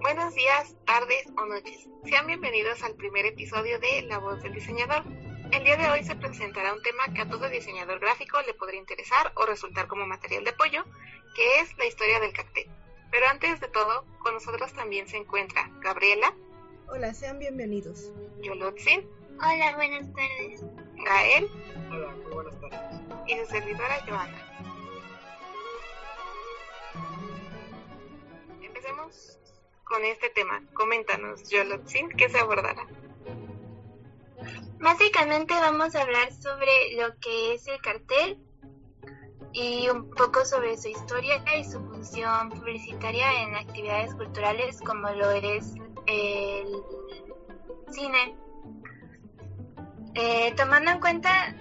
Buenos días, tardes o noches. Sean bienvenidos al primer episodio de La voz del diseñador. El día de hoy se presentará un tema que a todo diseñador gráfico le podría interesar o resultar como material de apoyo, que es la historia del cartel. Pero antes de todo, con nosotros también se encuentra Gabriela. Hola, sean bienvenidos. Yolotzin. Hola, buenas tardes. Gael. Hola, muy buenas tardes. Y su servidora Joana. Empecemos con este tema. Coméntanos, Yolotzin, ¿qué se abordará? Básicamente vamos a hablar sobre lo que es el cartel y un poco sobre su historia y su función publicitaria en actividades culturales como lo es el cine. Eh, tomando en cuenta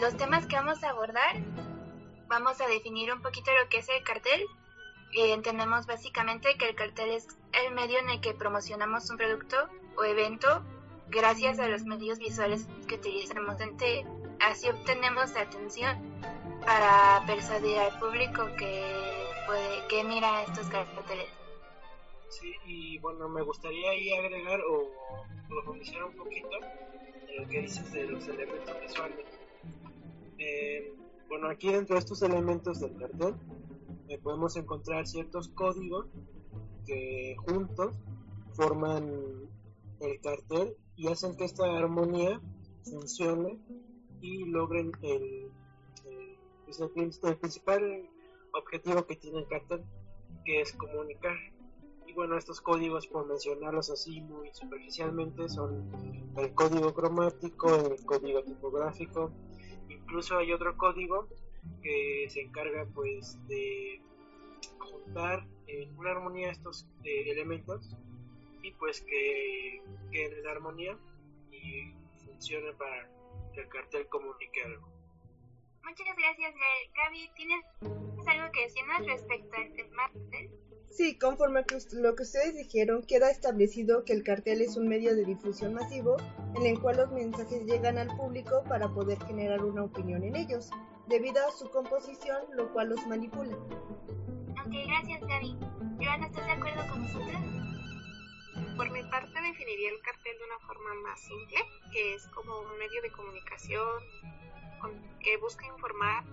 los temas que vamos a abordar, vamos a definir un poquito lo que es el cartel. Entendemos básicamente que el cartel es el medio en el que promocionamos un producto o evento gracias a los medios visuales que utilizamos. Así obtenemos atención para persuadir al público que puede que mira estos carteles. Sí, y bueno, me gustaría ahí agregar o profundizar un poquito en lo que dices de los elementos visuales. Eh, bueno, aquí dentro de estos elementos del cartel eh, podemos encontrar ciertos códigos que juntos forman el cartel y hacen que esta armonía funcione y logren el, el, principal objetivo que tiene el cartel, que es comunicar. Bueno, estos códigos, por mencionarlos así muy superficialmente, son el código cromático, el código tipográfico, incluso hay otro código que se encarga pues de juntar en una armonía estos eh, elementos y pues que queden en armonía y funcione para que el cartel comunique algo. Muchas gracias, Gaby. ¿Tienes algo que decirnos respecto al tema Sí, conforme a lo que ustedes dijeron, queda establecido que el cartel es un medio de difusión masivo en el cual los mensajes llegan al público para poder generar una opinión en ellos, debido a su composición, lo cual los manipula. Ok, gracias Gaby. Joana, ¿estás de acuerdo con nosotros? Por mi parte definiría el cartel de una forma más simple, que es como un medio de comunicación que busca informar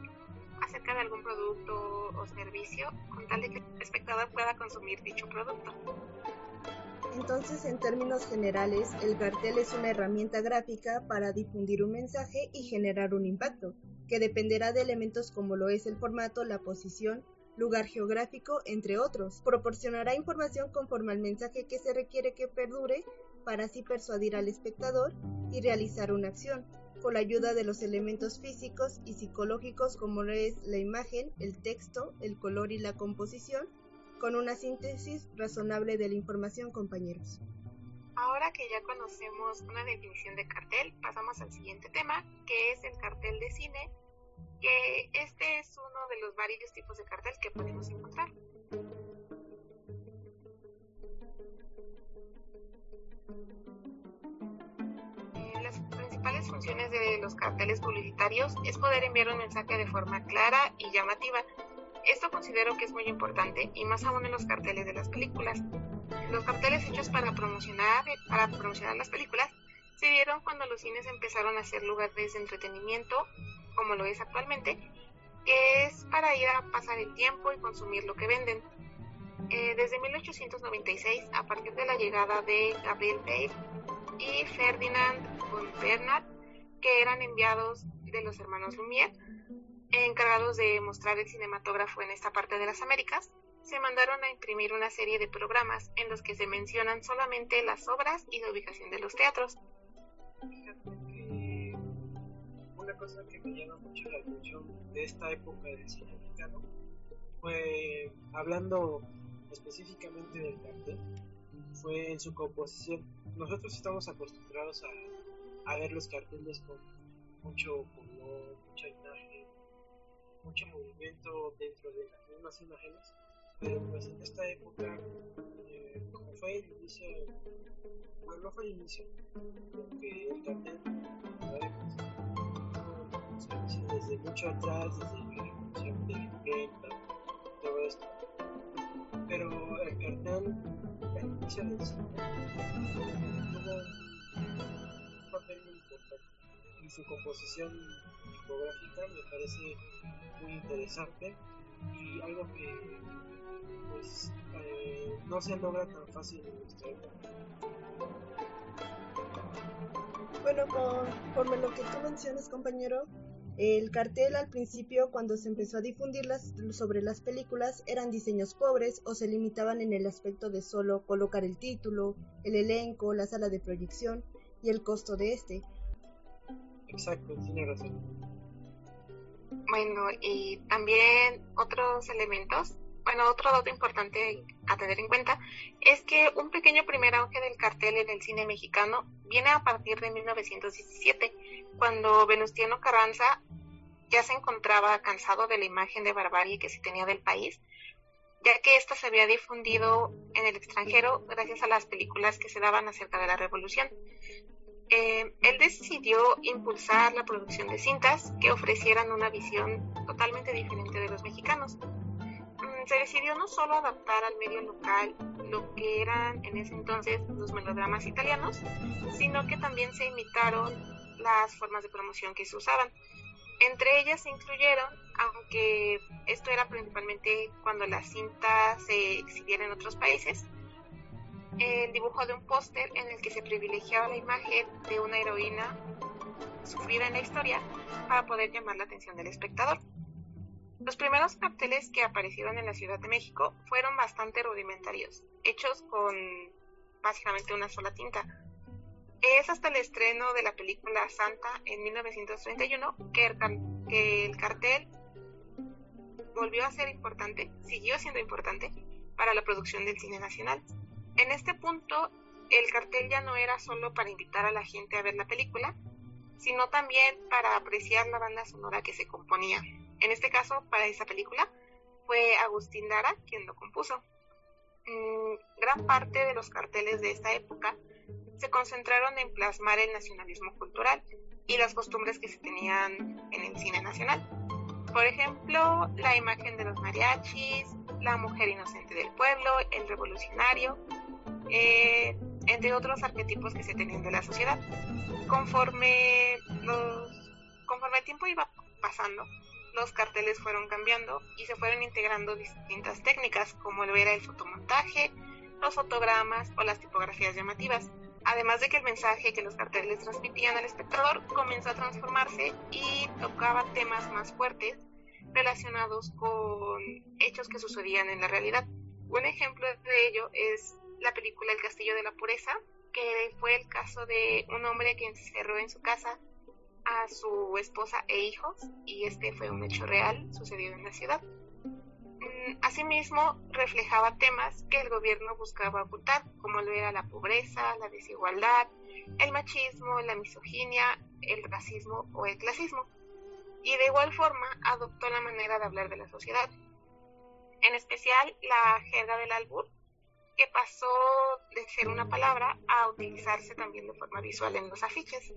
acerca de algún producto o servicio con tal de que el espectador pueda consumir dicho producto. Entonces, en términos generales, el cartel es una herramienta gráfica para difundir un mensaje y generar un impacto, que dependerá de elementos como lo es el formato, la posición, lugar geográfico, entre otros. Proporcionará información conforme al mensaje que se requiere que perdure para así persuadir al espectador y realizar una acción con la ayuda de los elementos físicos y psicológicos como es la imagen, el texto, el color y la composición, con una síntesis razonable de la información, compañeros. Ahora que ya conocemos una definición de cartel, pasamos al siguiente tema, que es el cartel de cine, que este es uno de los varios tipos de cartel que podemos encontrar. Funciones de los carteles publicitarios es poder enviar un mensaje de forma clara y llamativa. Esto considero que es muy importante y más aún en los carteles de las películas. Los carteles hechos para promocionar, para promocionar las películas se dieron cuando los cines empezaron a ser lugares de entretenimiento, como lo es actualmente, que es para ir a pasar el tiempo y consumir lo que venden. Eh, desde 1896, a partir de la llegada de Gabriel Bale y Ferdinand von Bernard, que eran enviados de los hermanos Lumière, encargados de mostrar el cinematógrafo en esta parte de las Américas, se mandaron a imprimir una serie de programas en los que se mencionan solamente las obras y la ubicación de los teatros. una cosa que me llama mucho la atención de esta época del cine mexicano fue, hablando específicamente del cartel, fue en su composición. Nosotros estamos acostumbrados a, a ver los carteles con mucho color, mucha imagen, mucho movimiento dentro de las mismas imágenes, pero pues en esta época, eh, como fue el inicio, bueno, no fue el inicio, porque el cartel, sabemos, pues, desde mucho atrás, desde la revolución de la imprenta, todo esto, pero el cartel, al inicio del siglo, tuvo papel muy importante y su composición tipográfica me parece muy interesante y algo que pues eh, no se logra tan fácil en nuestra. Bueno, conforme lo que tú mencionas, compañero, el cartel al principio, cuando se empezó a difundir las, sobre las películas, eran diseños pobres o se limitaban en el aspecto de solo colocar el título, el elenco, la sala de proyección y el costo de este. Exacto, tiene razón. Bueno, y también otros elementos. Bueno, otro dato importante a tener en cuenta es que un pequeño primer auge del cartel en el cine mexicano viene a partir de 1917, cuando Venustiano Carranza ya se encontraba cansado de la imagen de barbarie que se tenía del país, ya que ésta se había difundido en el extranjero gracias a las películas que se daban acerca de la revolución. Eh, él decidió impulsar la producción de cintas que ofrecieran una visión totalmente diferente de los mexicanos. Mm, se decidió no solo adaptar al medio local lo que eran en ese entonces los melodramas italianos, sino que también se imitaron las formas de promoción que se usaban. Entre ellas se incluyeron, aunque esto era principalmente cuando la cinta se exhibiera en otros países, el dibujo de un póster en el que se privilegiaba la imagen de una heroína sufrida en la historia para poder llamar la atención del espectador. Los primeros carteles que aparecieron en la Ciudad de México fueron bastante rudimentarios, hechos con básicamente una sola tinta. Es hasta el estreno de la película Santa en 1931 que el, que el cartel volvió a ser importante, siguió siendo importante para la producción del cine nacional. En este punto, el cartel ya no era solo para invitar a la gente a ver la película, sino también para apreciar la banda sonora que se componía. En este caso, para esa película, fue Agustín Lara quien lo compuso. Mm, gran parte de los carteles de esta época se concentraron en plasmar el nacionalismo cultural y las costumbres que se tenían en el cine nacional. Por ejemplo, la imagen de los mariachis, la mujer inocente del pueblo, el revolucionario, eh, entre otros arquetipos que se tenían de la sociedad. Conforme, los, conforme el tiempo iba pasando, los carteles fueron cambiando y se fueron integrando distintas técnicas, como lo era el fotomontaje, los fotogramas o las tipografías llamativas. Además de que el mensaje que los carteles transmitían al espectador comenzó a transformarse y tocaba temas más fuertes relacionados con hechos que sucedían en la realidad. Un ejemplo de ello es la película El Castillo de la Pureza, que fue el caso de un hombre que encerró en su casa a su esposa e hijos y este fue un hecho real sucedido en la ciudad. Mm, asimismo, reflejaba temas que el gobierno buscaba ocultar, como lo era la pobreza, la desigualdad, el machismo, la misoginia, el racismo o el clasismo. Y de igual forma adoptó la manera de hablar de la sociedad, en especial la jerga del albur, que pasó de ser una palabra a utilizarse también de forma visual en los afiches.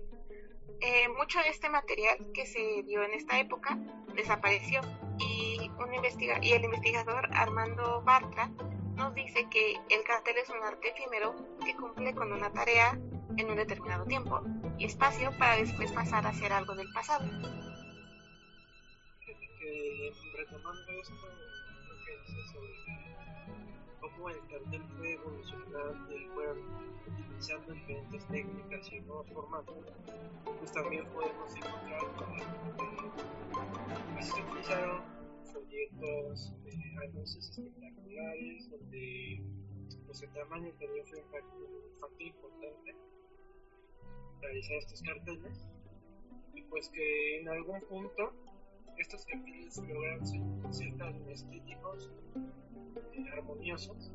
Eh, mucho de este material que se dio en esta época desapareció y, un investiga y el investigador Armando Bartra nos dice que el cartel es un arte efímero que cumple con una tarea en un determinado tiempo y espacio para después pasar a ser algo del pasado. retomando esto, cómo el cartel fue evolucionando y fue utilizando diferentes técnicas y nuevos formatos, pues también podemos encontrar que se utilizaron folletos, eh, anuncios espectaculares, donde pues, el tamaño fue un factor, importante realizar estos carteles y pues que en algún punto estos carteles lograron ser tan estéticos armoniosos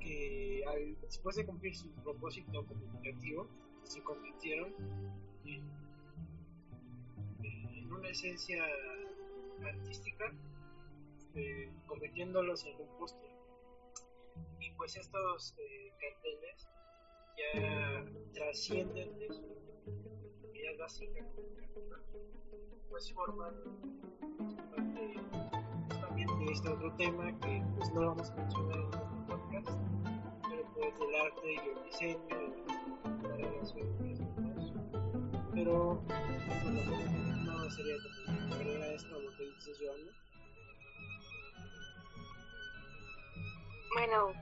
que después de cumplir su propósito comunicativo se convirtieron en, una esencia artística eh, convirtiéndolos en un póster. Y pues estos eh, carteles ya trascienden de su unidad básica pues forman este otro tema que pues no vamos a mencionar en este podcast, pero pues del arte y el diseño, pero bueno, no sería como agregar esto lo que dices, Joana. Bueno,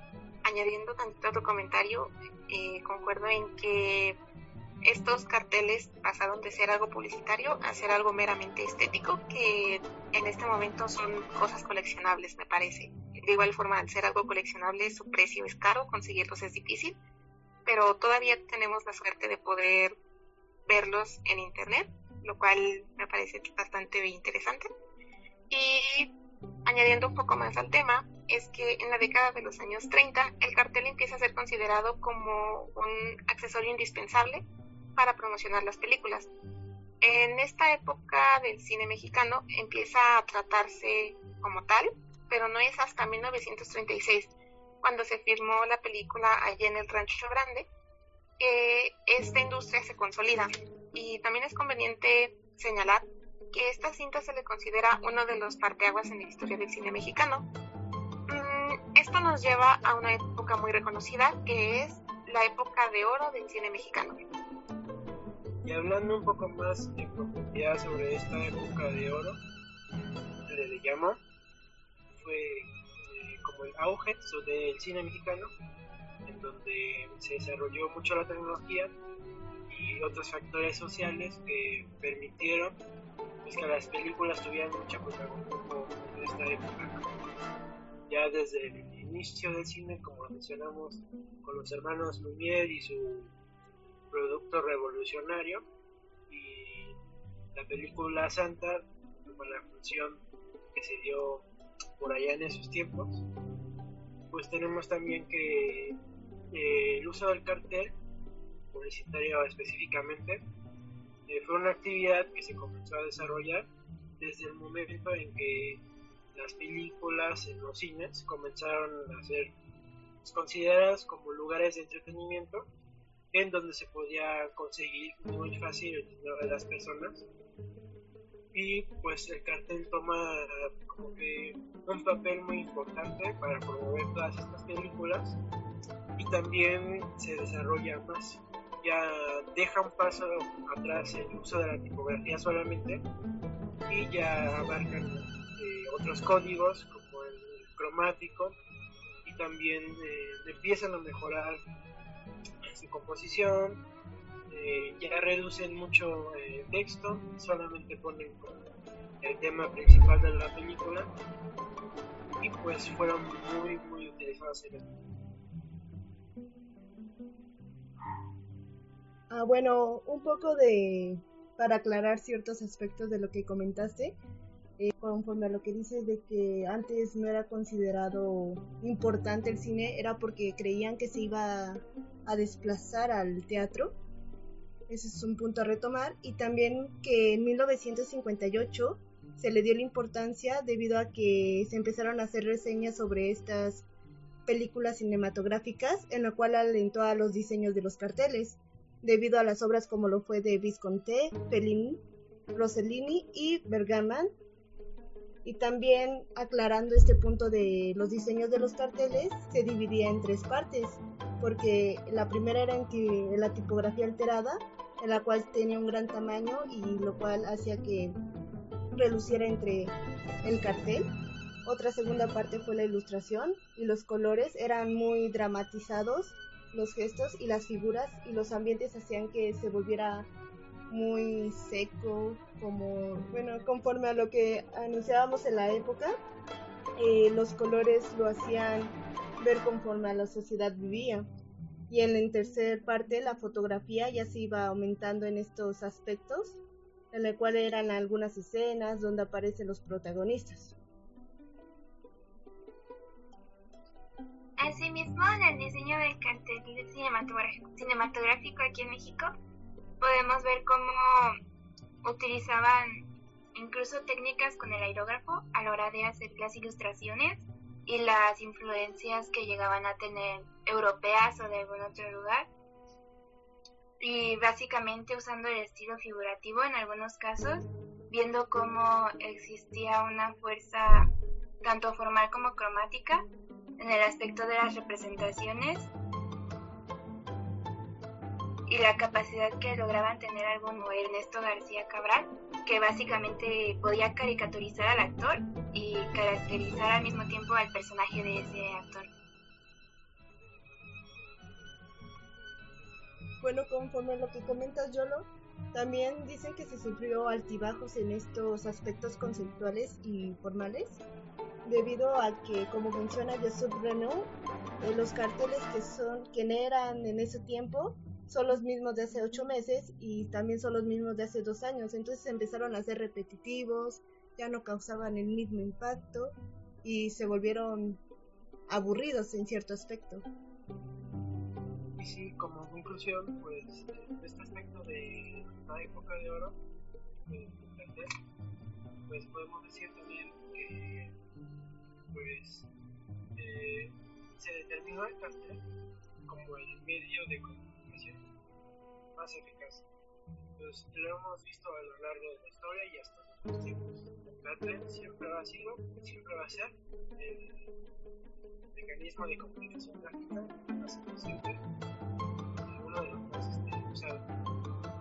añadiendo tantito a tu comentario, eh, concuerdo en que estos carteles pasaron de ser algo publicitario a ser algo meramente estético, que en este momento son cosas coleccionables, me parece. De igual forma, al ser algo coleccionable, su precio es caro, conseguirlos es difícil, pero todavía tenemos la suerte de poder verlos en internet, lo cual me parece bastante interesante. Y añadiendo un poco más al tema, es que en la década de los años 30 el cartel empieza a ser considerado como un accesorio indispensable para promocionar las películas. En esta época del cine mexicano empieza a tratarse como tal, pero no es hasta 1936, cuando se filmó la película Allí en el Rancho Grande, que esta industria se consolida. Y también es conveniente señalar que esta cinta se le considera uno de los parteaguas en la historia del cine mexicano. Mm, esto nos lleva a una época muy reconocida, que es la época de oro del cine mexicano. Y hablando un poco más en profundidad sobre esta época de oro, le, le llamo, fue eh, como el auge del cine mexicano, en donde se desarrolló mucho la tecnología y otros factores sociales que permitieron pues, que las películas tuvieran mucha protagonismo en esta época. Ya desde el inicio del cine, como mencionamos, con los hermanos Lumière y su producto revolucionario y la película Santa con la función que se dio por allá en esos tiempos. Pues tenemos también que eh, el uso del cartel publicitario específicamente eh, fue una actividad que se comenzó a desarrollar desde el momento en que las películas en los cines comenzaron a ser consideradas como lugares de entretenimiento en donde se podía conseguir muy fácil de las personas. Y pues el cartel toma como que un papel muy importante para promover todas estas películas y también se desarrolla más. Ya deja un paso atrás el uso de la tipografía solamente y ya abarcan eh, otros códigos como el cromático y también eh, empiezan a mejorar su composición, eh, ya reducen mucho el eh, texto, solamente ponen el tema principal de la película y pues fueron muy muy utilizados en Ah, bueno, un poco de para aclarar ciertos aspectos de lo que comentaste. Eh, conforme a lo que dices de que antes no era considerado importante el cine, era porque creían que se iba a desplazar al teatro. Ese es un punto a retomar. Y también que en 1958 se le dio la importancia debido a que se empezaron a hacer reseñas sobre estas películas cinematográficas, en lo cual alentó a los diseños de los carteles, debido a las obras como lo fue de Visconti, Fellini, Rossellini y Bergaman, y también aclarando este punto de los diseños de los carteles, se dividía en tres partes, porque la primera era en, la tipografía alterada, en la cual tenía un gran tamaño y lo cual hacía que reluciera entre el cartel. Otra segunda parte fue la ilustración y los colores eran muy dramatizados, los gestos y las figuras y los ambientes hacían que se volviera muy seco, como, bueno, conforme a lo que anunciábamos en la época, eh, los colores lo hacían ver conforme a la sociedad vivía. Y en la tercera parte, la fotografía ya se iba aumentando en estos aspectos, en el cual eran algunas escenas donde aparecen los protagonistas. Asimismo, en el diseño del cartel cinematográfico aquí en México, podemos ver cómo utilizaban incluso técnicas con el aerógrafo a la hora de hacer las ilustraciones y las influencias que llegaban a tener europeas o de algún otro lugar. Y básicamente usando el estilo figurativo en algunos casos, viendo cómo existía una fuerza tanto formal como cromática en el aspecto de las representaciones y la capacidad que lograban tener alguno Ernesto García Cabral, que básicamente podía caricaturizar al actor y caracterizar al mismo tiempo al personaje de ese actor. Bueno, conforme a lo que comentas, Yolo, también dicen que se sufrió altibajos en estos aspectos conceptuales y formales, debido a que, como menciona Joseph Renault, eh, los carteles que son, que eran en ese tiempo son los mismos de hace ocho meses y también son los mismos de hace dos años. Entonces empezaron a ser repetitivos, ya no causaban el mismo impacto y se volvieron aburridos en cierto aspecto. Y sí, como conclusión, pues este aspecto de la época de oro, pues, pues podemos decir también que pues eh, se determinó el cartel como el medio de más eficaz. Pues lo hemos visto a lo largo de la historia y hasta los tiempos. El cartel siempre ha sido, siempre va a ser el mecanismo de comunicación gráfica más eficiente, uno de los más este, usados.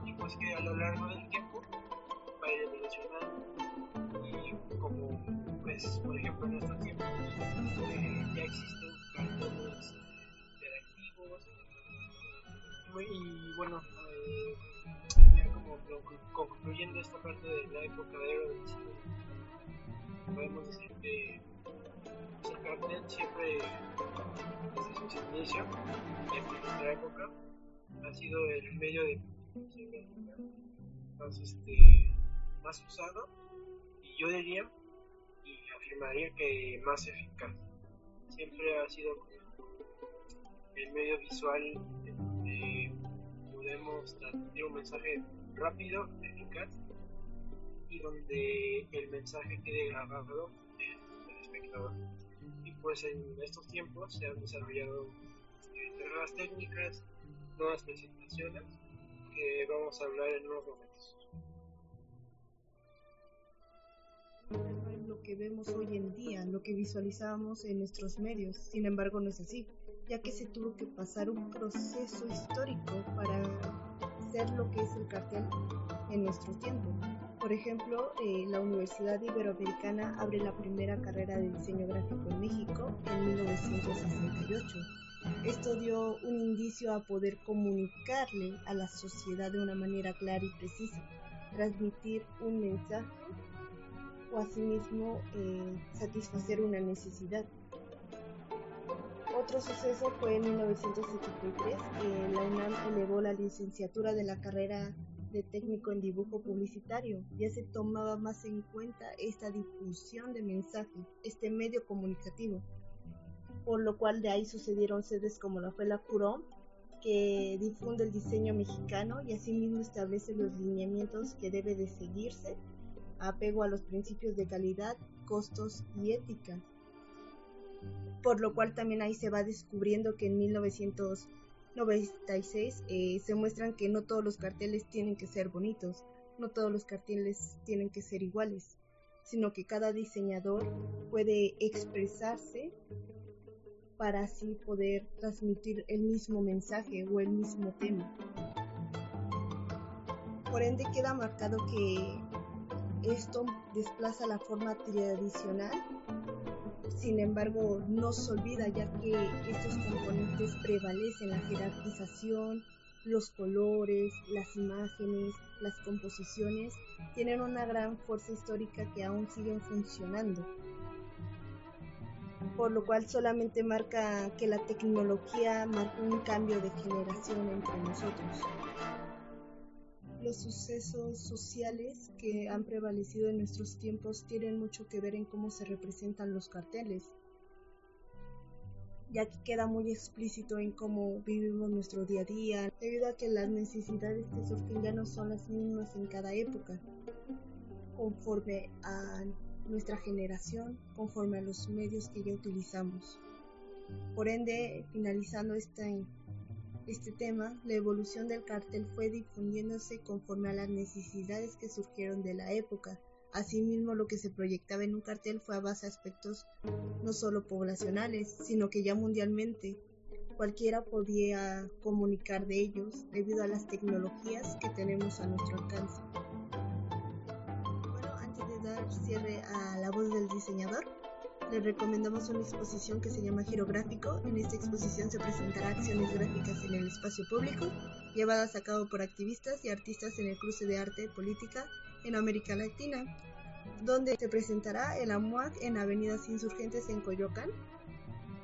Y pues que a lo largo del tiempo va a ir evolucionando y como pues por ejemplo en estos tiempos eh, ya existen carteles interactivos y bueno eh, como concluyendo esta parte de la época de oro del cine podemos decir que el cartel siempre desde su inicio en nuestra época ha sido el medio de más este más usado y yo diría afirmaría que más eficaz. Siempre ha sido el medio visual podemos transmitir un mensaje rápido, eficaz y donde el mensaje quede grabado en el espectador. Y pues en estos tiempos se han desarrollado este, nuevas técnicas, nuevas presentaciones que vamos a hablar en unos momentos. Lo que vemos hoy en día, lo que visualizamos en nuestros medios. Sin embargo, no es así, ya que se tuvo que pasar un proceso histórico para ser lo que es el cartel en nuestro tiempo. Por ejemplo, eh, la Universidad Iberoamericana abre la primera carrera de diseño gráfico en México en 1968. Esto dio un indicio a poder comunicarle a la sociedad de una manera clara y precisa, transmitir un mensaje o asimismo eh, satisfacer una necesidad. Otro suceso fue en 1973, que la UNAM elevó la licenciatura de la carrera de técnico en dibujo publicitario. Ya se tomaba más en cuenta esta difusión de mensaje, este medio comunicativo, por lo cual de ahí sucedieron sedes como la fue la CUROM, que difunde el diseño mexicano y asimismo establece los lineamientos que debe de seguirse apego a los principios de calidad, costos y ética. Por lo cual también ahí se va descubriendo que en 1996 eh, se muestran que no todos los carteles tienen que ser bonitos, no todos los carteles tienen que ser iguales, sino que cada diseñador puede expresarse para así poder transmitir el mismo mensaje o el mismo tema. Por ende queda marcado que esto desplaza la forma tradicional, sin embargo no se olvida ya que estos componentes prevalecen la jerarquización, los colores, las imágenes, las composiciones, tienen una gran fuerza histórica que aún siguen funcionando. Por lo cual solamente marca que la tecnología marca un cambio de generación entre nosotros los sucesos sociales que han prevalecido en nuestros tiempos tienen mucho que ver en cómo se representan los carteles, ya que queda muy explícito en cómo vivimos nuestro día a día, debido a que las necesidades que surgen ya no son las mismas en cada época, conforme a nuestra generación, conforme a los medios que ya utilizamos. Por ende, finalizando esta este tema, la evolución del cartel fue difundiéndose conforme a las necesidades que surgieron de la época. Asimismo, lo que se proyectaba en un cartel fue a base de aspectos no solo poblacionales, sino que ya mundialmente, cualquiera podía comunicar de ellos debido a las tecnologías que tenemos a nuestro alcance. Bueno, antes de dar cierre a la voz del diseñador, les recomendamos una exposición que se llama Girográfico. En esta exposición se presentará acciones gráficas en el espacio público, llevadas a cabo por activistas y artistas en el cruce de arte y política en América Latina, donde se presentará el AMUAC en Avenidas Insurgentes en Coyoacán.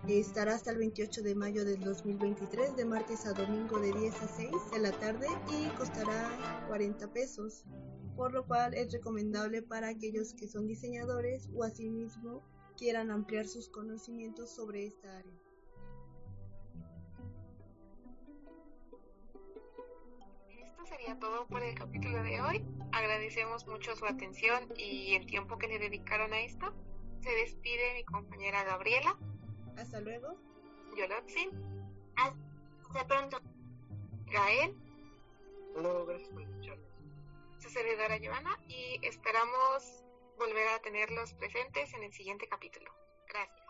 Estará hasta el 28 de mayo del 2023, de martes a domingo de 10 a 6 de la tarde y costará 40 pesos, por lo cual es recomendable para aquellos que son diseñadores o asimismo quieran ampliar sus conocimientos sobre esta área. Esto sería todo por el capítulo de hoy. Agradecemos mucho su atención y el tiempo que le dedicaron a esto. Se despide mi compañera Gabriela. Hasta luego. Yolotzi. Hasta pronto. Gael. Hola, gracias por escucharnos. Su servidora Joana y esperamos volver a tenerlos presentes en el siguiente capítulo. Gracias.